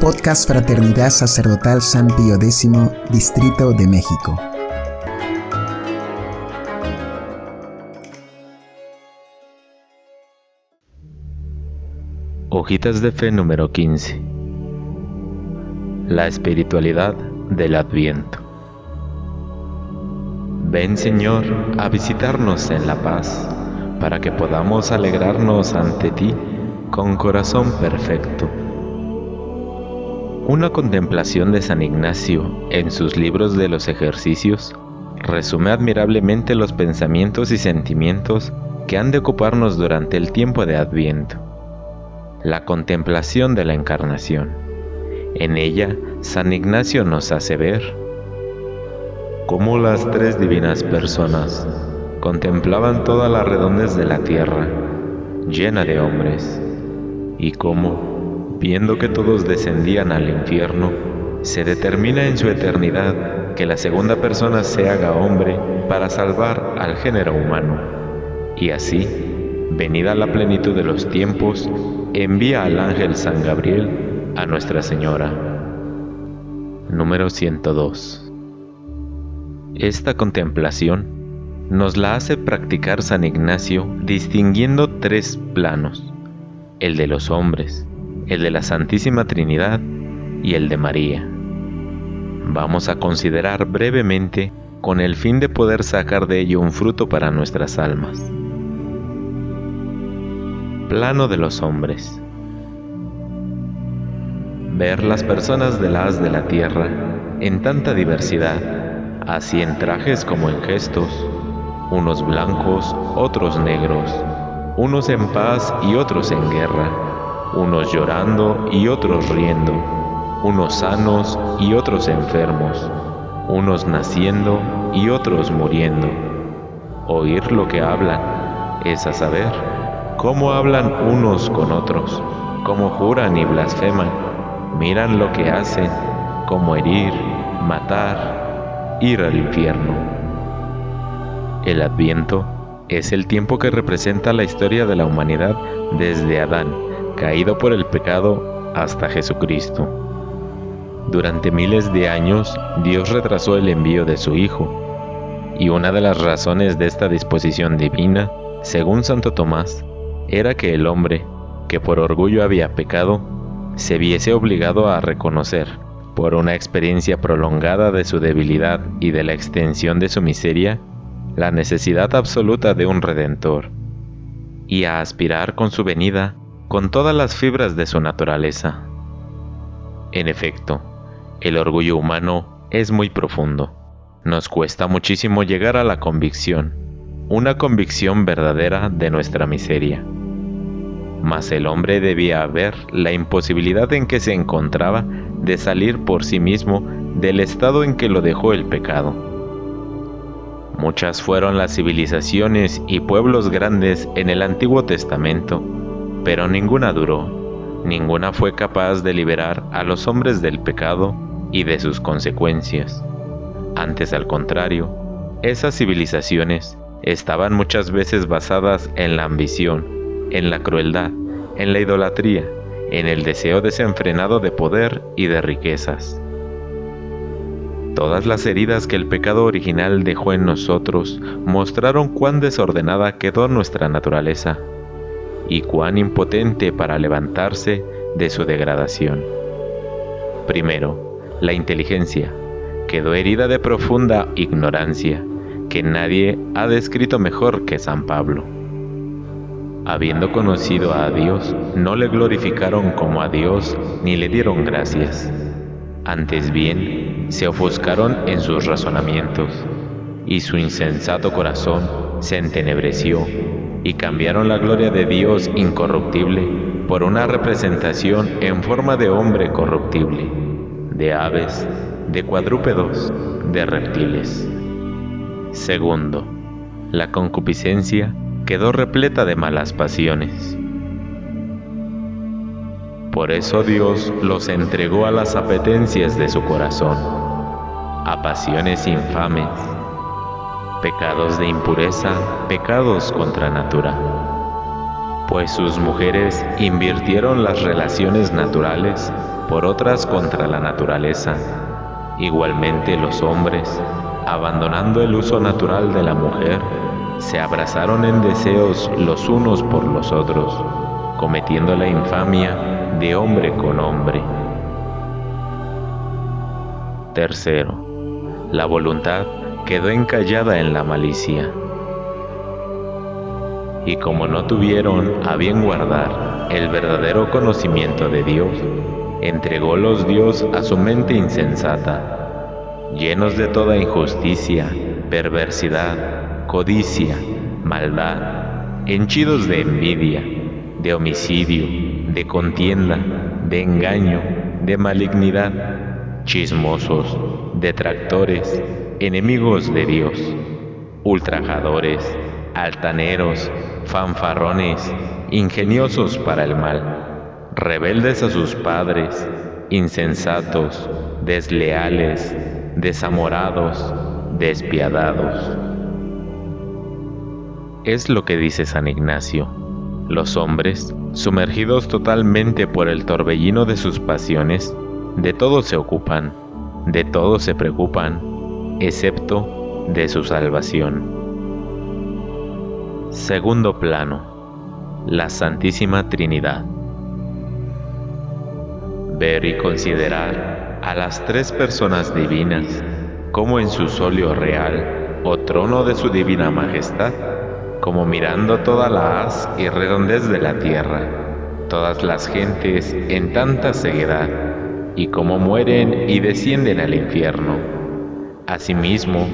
Podcast Fraternidad Sacerdotal San Pío X, Distrito de México. Hojitas de Fe número 15. La espiritualidad del Adviento. Ven Señor a visitarnos en la paz, para que podamos alegrarnos ante ti con corazón perfecto. Una contemplación de San Ignacio en sus libros de los ejercicios resume admirablemente los pensamientos y sentimientos que han de ocuparnos durante el tiempo de Adviento. La contemplación de la Encarnación. En ella, San Ignacio nos hace ver cómo las tres divinas personas contemplaban toda la redondez de la tierra, llena de hombres, y cómo, viendo que todos descendían al infierno, se determina en su eternidad que la segunda persona se haga hombre para salvar al género humano. Y así, venida la plenitud de los tiempos, envía al ángel San Gabriel a Nuestra Señora. Número 102. Esta contemplación nos la hace practicar San Ignacio distinguiendo tres planos el de los hombres, el de la Santísima Trinidad y el de María. Vamos a considerar brevemente con el fin de poder sacar de ello un fruto para nuestras almas. Plano de los hombres. Ver las personas de la haz de la tierra en tanta diversidad, así en trajes como en gestos, unos blancos, otros negros, unos en paz y otros en guerra, unos llorando y otros riendo, unos sanos y otros enfermos, unos naciendo y otros muriendo. Oír lo que hablan es a saber cómo hablan unos con otros, cómo juran y blasfeman, miran lo que hacen, cómo herir, matar, ir al infierno. El adviento es el tiempo que representa la historia de la humanidad desde Adán, caído por el pecado, hasta Jesucristo. Durante miles de años, Dios retrasó el envío de su Hijo, y una de las razones de esta disposición divina, según Santo Tomás, era que el hombre, que por orgullo había pecado, se viese obligado a reconocer, por una experiencia prolongada de su debilidad y de la extensión de su miseria, la necesidad absoluta de un redentor, y a aspirar con su venida con todas las fibras de su naturaleza. En efecto, el orgullo humano es muy profundo. Nos cuesta muchísimo llegar a la convicción, una convicción verdadera de nuestra miseria. Mas el hombre debía ver la imposibilidad en que se encontraba de salir por sí mismo del estado en que lo dejó el pecado Muchas fueron las civilizaciones y pueblos grandes en el Antiguo Testamento, pero ninguna duró, ninguna fue capaz de liberar a los hombres del pecado y de sus consecuencias. Antes al contrario, esas civilizaciones estaban muchas veces basadas en la ambición, en la crueldad, en la idolatría, en el deseo desenfrenado de poder y de riquezas. Todas las heridas que el pecado original dejó en nosotros mostraron cuán desordenada quedó nuestra naturaleza y cuán impotente para levantarse de su degradación. Primero, la inteligencia quedó herida de profunda ignorancia que nadie ha descrito mejor que San Pablo. Habiendo conocido a Dios, no le glorificaron como a Dios ni le dieron gracias. Antes bien, se ofuscaron en sus razonamientos, y su insensato corazón se entenebreció, y cambiaron la gloria de Dios incorruptible por una representación en forma de hombre corruptible, de aves, de cuadrúpedos, de reptiles. Segundo, la concupiscencia quedó repleta de malas pasiones. Por eso Dios los entregó a las apetencias de su corazón a pasiones infames, pecados de impureza, pecados contra natura. pues sus mujeres invirtieron las relaciones naturales por otras contra la naturaleza. Igualmente los hombres, abandonando el uso natural de la mujer, se abrazaron en deseos los unos por los otros, cometiendo la infamia de hombre con hombre. Tercero, la voluntad quedó encallada en la malicia. Y como no tuvieron a bien guardar el verdadero conocimiento de Dios, entrególos Dios a su mente insensata, llenos de toda injusticia, perversidad, codicia, maldad, henchidos de envidia, de homicidio, de contienda, de engaño, de malignidad, chismosos, detractores, enemigos de Dios, ultrajadores, altaneros, fanfarrones, ingeniosos para el mal, rebeldes a sus padres, insensatos, desleales, desamorados, despiadados. Es lo que dice San Ignacio. Los hombres, sumergidos totalmente por el torbellino de sus pasiones, de todo se ocupan, de todo se preocupan, excepto de su salvación. Segundo plano. La Santísima Trinidad. Ver y considerar a las tres personas divinas como en su solio real o trono de su divina majestad, como mirando toda la haz y redondez de la tierra, todas las gentes en tanta ceguedad, y como mueren y descienden al infierno. Asimismo,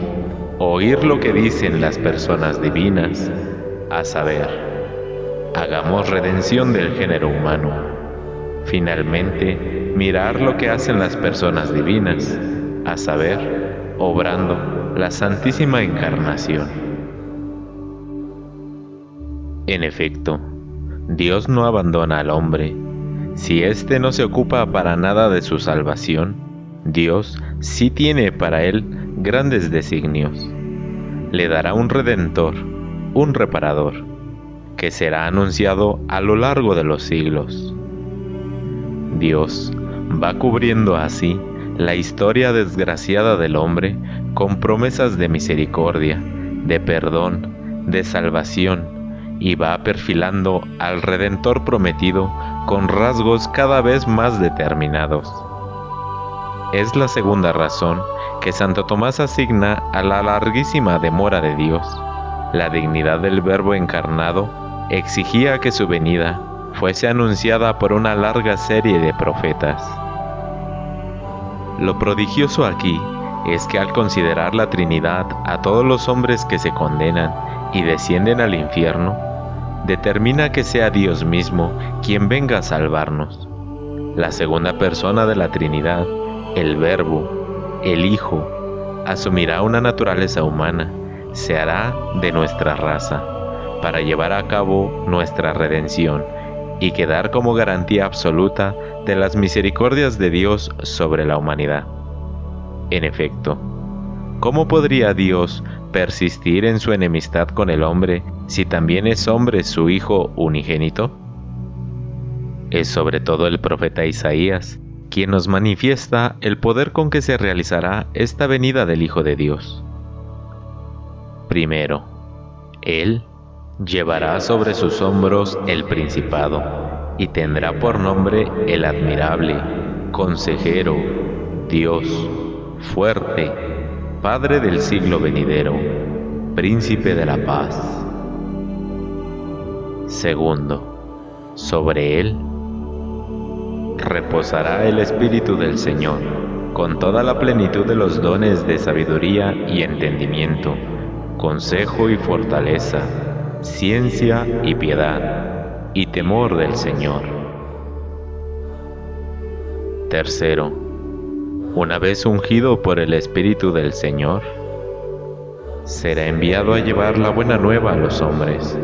oír lo que dicen las personas divinas, a saber, hagamos redención del género humano. Finalmente, mirar lo que hacen las personas divinas, a saber, obrando la Santísima Encarnación. En efecto, Dios no abandona al hombre. Si éste no se ocupa para nada de su salvación, Dios sí tiene para él grandes designios. Le dará un redentor, un reparador, que será anunciado a lo largo de los siglos. Dios va cubriendo así la historia desgraciada del hombre con promesas de misericordia, de perdón, de salvación, y va perfilando al Redentor prometido con rasgos cada vez más determinados. Es la segunda razón que Santo Tomás asigna a la larguísima demora de Dios la dignidad del Verbo encarnado exigía que su venida fuese anunciada por una larga serie de profetas. Lo prodigioso aquí es que al considerar la Trinidad a todos los hombres que se condenan y descienden al infierno, determina que sea Dios mismo quien venga a salvarnos. La segunda persona de la Trinidad, el Verbo, el Hijo, asumirá una naturaleza humana se hará de nuestra raza, para llevar a cabo nuestra redención y quedar como garantía absoluta de las misericordias de Dios sobre la humanidad. En efecto, ¿cómo podría Dios persistir en su enemistad con el hombre si también es hombre su Hijo unigénito? Es sobre todo el profeta Isaías quien nos manifiesta el poder con que se realizará esta venida del Hijo de Dios. Primero, Él llevará sobre sus hombros el principado y tendrá por nombre el admirable, consejero, Dios, fuerte, Padre del siglo venidero, príncipe de la paz. Segundo, sobre él reposará el Espíritu del Señor, con toda la plenitud de los dones de sabiduría y entendimiento consejo y fortaleza, ciencia y piedad, y temor del Señor. Tercero, una vez ungido por el Espíritu del Señor, será enviado a llevar la buena nueva a los hombres,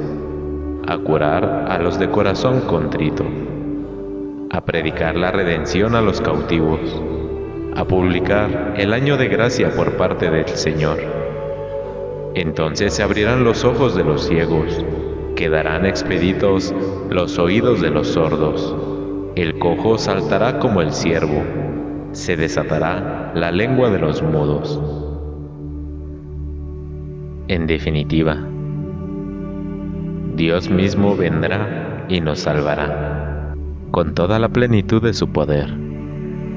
a curar a los de corazón contrito, a predicar la redención a los cautivos, a publicar el año de gracia por parte del Señor. Entonces se abrirán los ojos de los ciegos, quedarán expeditos los oídos de los sordos, el cojo saltará como el ciervo, se desatará la lengua de los mudos. En definitiva, Dios mismo vendrá y nos salvará, con toda la plenitud de su poder,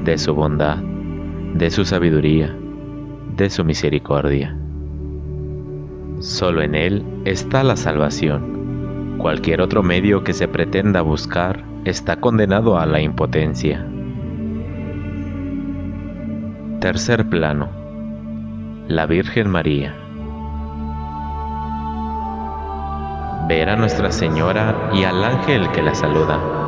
de su bondad, de su sabiduría, de su misericordia. Solo en Él está la salvación. Cualquier otro medio que se pretenda buscar está condenado a la impotencia. Tercer plano. La Virgen María. Ver a Nuestra Señora y al ángel que la saluda.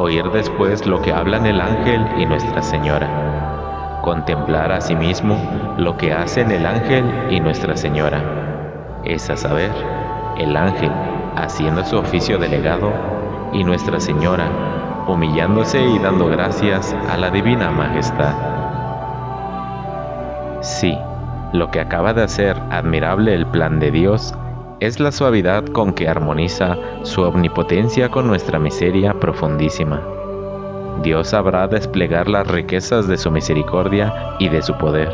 Oír después lo que hablan el ángel y Nuestra Señora. Contemplar asimismo lo que hacen el ángel y Nuestra Señora es a saber, el ángel haciendo su oficio delegado y Nuestra Señora humillándose y dando gracias a la Divina Majestad. Sí, lo que acaba de hacer admirable el plan de Dios es la suavidad con que armoniza su omnipotencia con nuestra miseria profundísima. Dios sabrá desplegar las riquezas de su misericordia y de su poder,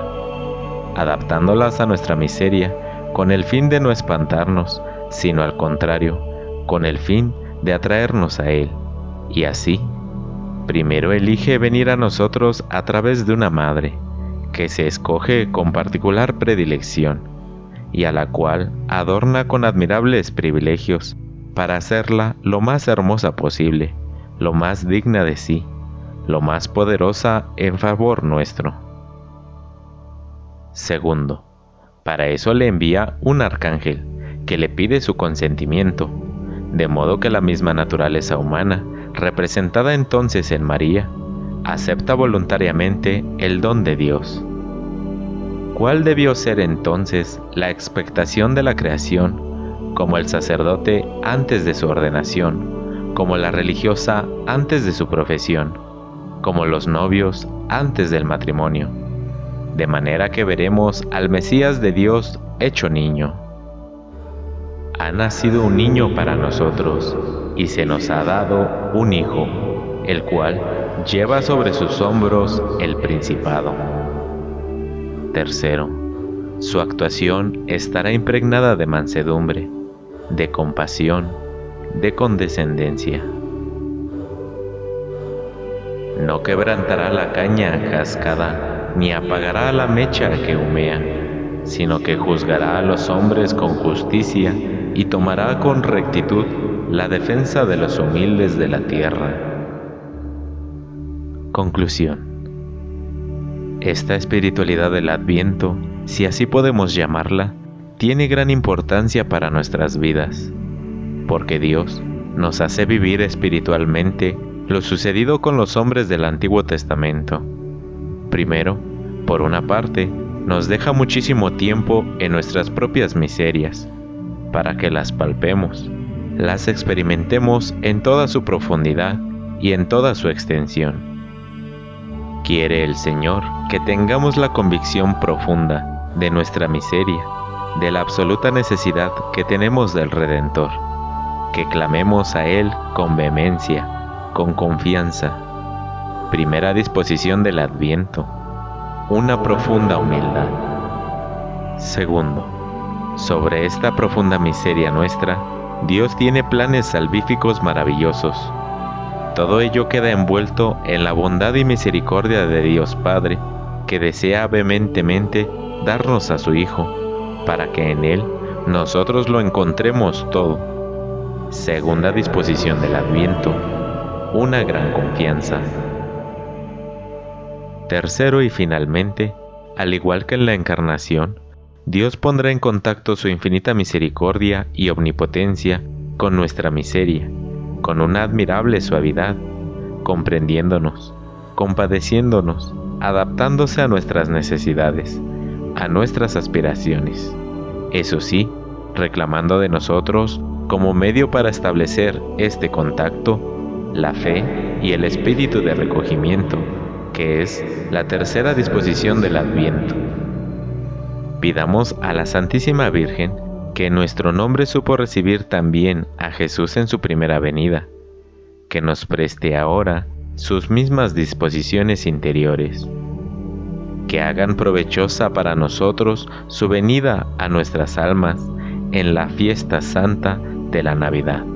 adaptándolas a nuestra miseria con el fin de no espantarnos, sino al contrario, con el fin de atraernos a Él. Y así, primero elige venir a nosotros a través de una madre, que se escoge con particular predilección, y a la cual adorna con admirables privilegios, para hacerla lo más hermosa posible, lo más digna de sí, lo más poderosa en favor nuestro. Segundo, para eso le envía un arcángel, que le pide su consentimiento, de modo que la misma naturaleza humana, representada entonces en María, acepta voluntariamente el don de Dios. ¿Cuál debió ser entonces la expectación de la creación, como el sacerdote antes de su ordenación, como la religiosa antes de su profesión, como los novios antes del matrimonio? de manera que veremos al Mesías de Dios hecho niño. Ha nacido un niño para nosotros y se nos ha dado un hijo, el cual lleva sobre sus hombros el principado. Tercero, su actuación estará impregnada de mansedumbre, de compasión, de condescendencia. No quebrantará la caña cascada ni apagará la mecha que humea, sino que juzgará a los hombres con justicia y tomará con rectitud la defensa de los humildes de la tierra. Conclusión. Esta espiritualidad del Adviento, si así podemos llamarla, tiene gran importancia para nuestras vidas, porque Dios nos hace vivir espiritualmente lo sucedido con los hombres del Antiguo Testamento Primero, por una parte, nos deja muchísimo tiempo en nuestras propias miserias, para que las palpemos, las experimentemos en toda su profundidad y en toda su extensión. Quiere el Señor que tengamos la convicción profunda de nuestra miseria, de la absoluta necesidad que tenemos del Redentor, que clamemos a Él con vehemencia, con confianza, primera disposición del Adviento, una profunda humildad. Segundo, sobre esta profunda miseria nuestra, Dios tiene planes salvíficos maravillosos. Todo ello queda envuelto en la bondad y misericordia de Dios Padre, que desea vehementemente darnos a su Hijo, para que en Él nosotros lo encontremos todo. Segunda disposición del Adviento, una gran confianza. Tercero y finalmente, al igual que en la encarnación, Dios pondrá en contacto su infinita misericordia y omnipotencia con nuestra miseria, con una admirable suavidad, comprendiéndonos, compadeciéndonos, adaptándose a nuestras necesidades, a nuestras aspiraciones. Eso sí, reclamando de nosotros como medio para establecer este contacto, la fe y el espíritu de recogimiento que es la tercera disposición del Adviento. Pidamos a la Santísima Virgen que nuestro nombre supo recibir también a Jesús en su primera venida, que nos preste ahora sus mismas disposiciones interiores, que hagan provechosa para nosotros su venida a nuestras almas en la fiesta santa de la Navidad.